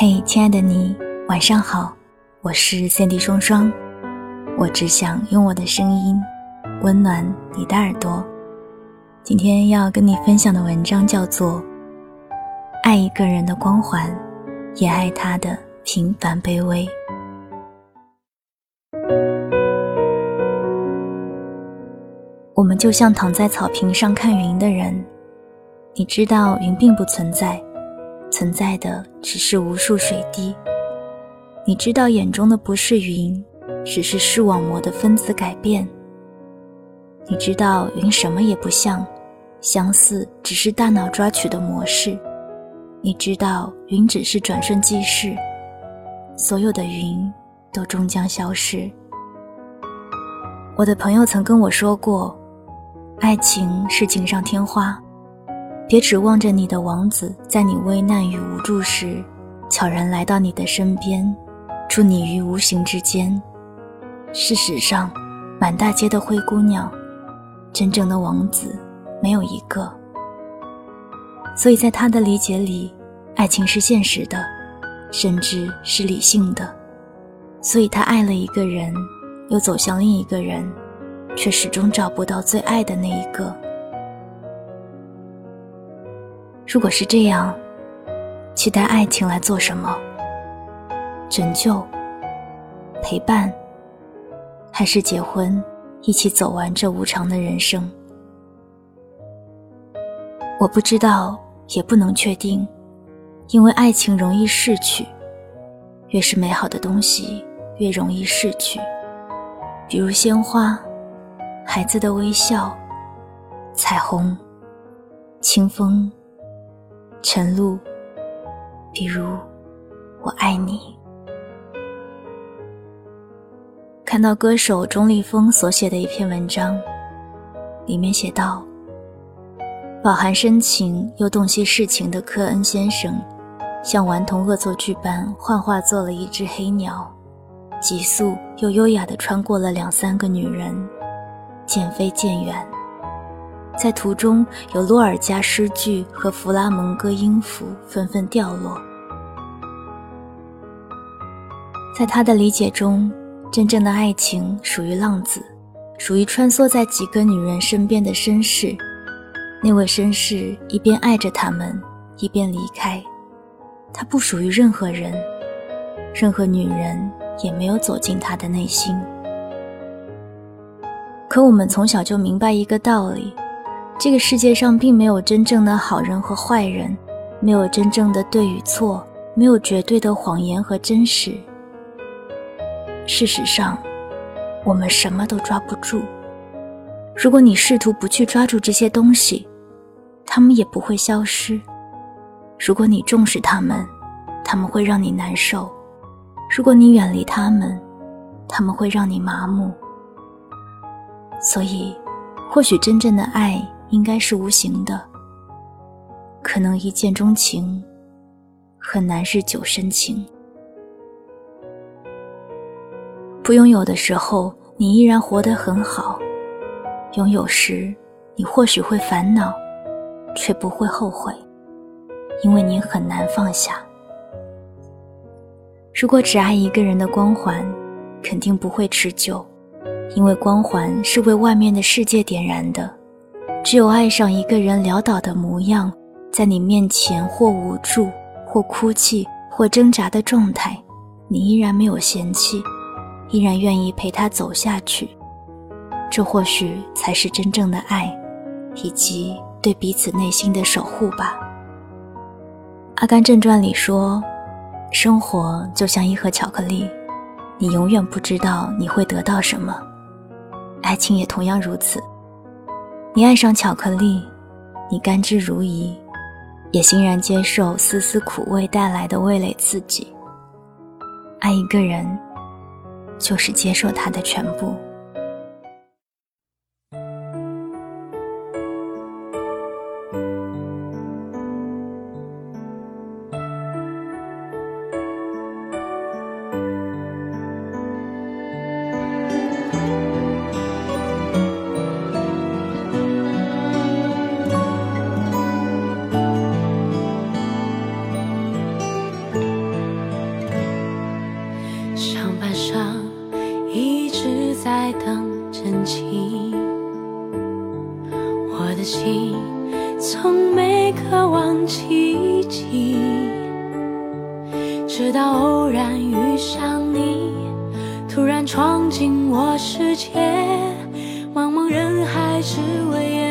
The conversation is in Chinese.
嘿，亲爱的你，晚上好，我是三 D 双双，我只想用我的声音温暖你的耳朵。今天要跟你分享的文章叫做《爱一个人的光环，也爱他的平凡卑微》。我们就像躺在草坪上看云的人，你知道云并不存在，存在的只是无数水滴。你知道眼中的不是云，只是视网膜的分子改变。你知道云什么也不像，相似只是大脑抓取的模式。你知道云只是转瞬即逝，所有的云都终将消失。我的朋友曾跟我说过。爱情是锦上添花，别指望着你的王子在你危难与无助时，悄然来到你的身边，助你于无形之间。事实上，满大街的灰姑娘，真正的王子没有一个。所以在他的理解里，爱情是现实的，甚至是理性的。所以他爱了一个人，又走向另一个人。却始终找不到最爱的那一个。如果是这样，期待爱情来做什么？拯救、陪伴，还是结婚，一起走完这无常的人生？我不知道，也不能确定，因为爱情容易逝去，越是美好的东西，越容易逝去，比如鲜花。孩子的微笑，彩虹，清风，晨露，比如我爱你。看到歌手钟立风所写的一篇文章，里面写道：饱含深情又洞悉世情的科恩先生，像顽童恶作剧般幻化做了一只黑鸟，急速又优雅地穿过了两三个女人。渐飞渐远，在途中有洛尔加诗句和弗拉蒙戈音符纷纷掉落。在他的理解中，真正的爱情属于浪子，属于穿梭在几个女人身边的绅士。那位绅士一边爱着他们，一边离开。他不属于任何人，任何女人也没有走进他的内心。可我们从小就明白一个道理：这个世界上并没有真正的好人和坏人，没有真正的对与错，没有绝对的谎言和真实。事实上，我们什么都抓不住。如果你试图不去抓住这些东西，他们也不会消失；如果你重视他们，他们会让你难受；如果你远离他们，他们会让你麻木。所以，或许真正的爱应该是无形的。可能一见钟情，很难日久生情。不拥有的时候，你依然活得很好；拥有时，你或许会烦恼，却不会后悔，因为你很难放下。如果只爱一个人的光环，肯定不会持久。因为光环是为外面的世界点燃的，只有爱上一个人潦倒的模样，在你面前或无助，或哭泣，或挣扎的状态，你依然没有嫌弃，依然愿意陪他走下去，这或许才是真正的爱，以及对彼此内心的守护吧。《阿甘正传》里说，生活就像一盒巧克力，你永远不知道你会得到什么。爱情也同样如此。你爱上巧克力，你甘之如饴，也欣然接受丝丝苦味带来的味蕾刺激。爱一个人，就是接受他的全部。的心从没渴望奇迹，直到偶然遇上你，突然闯进我世界，茫茫人海只为。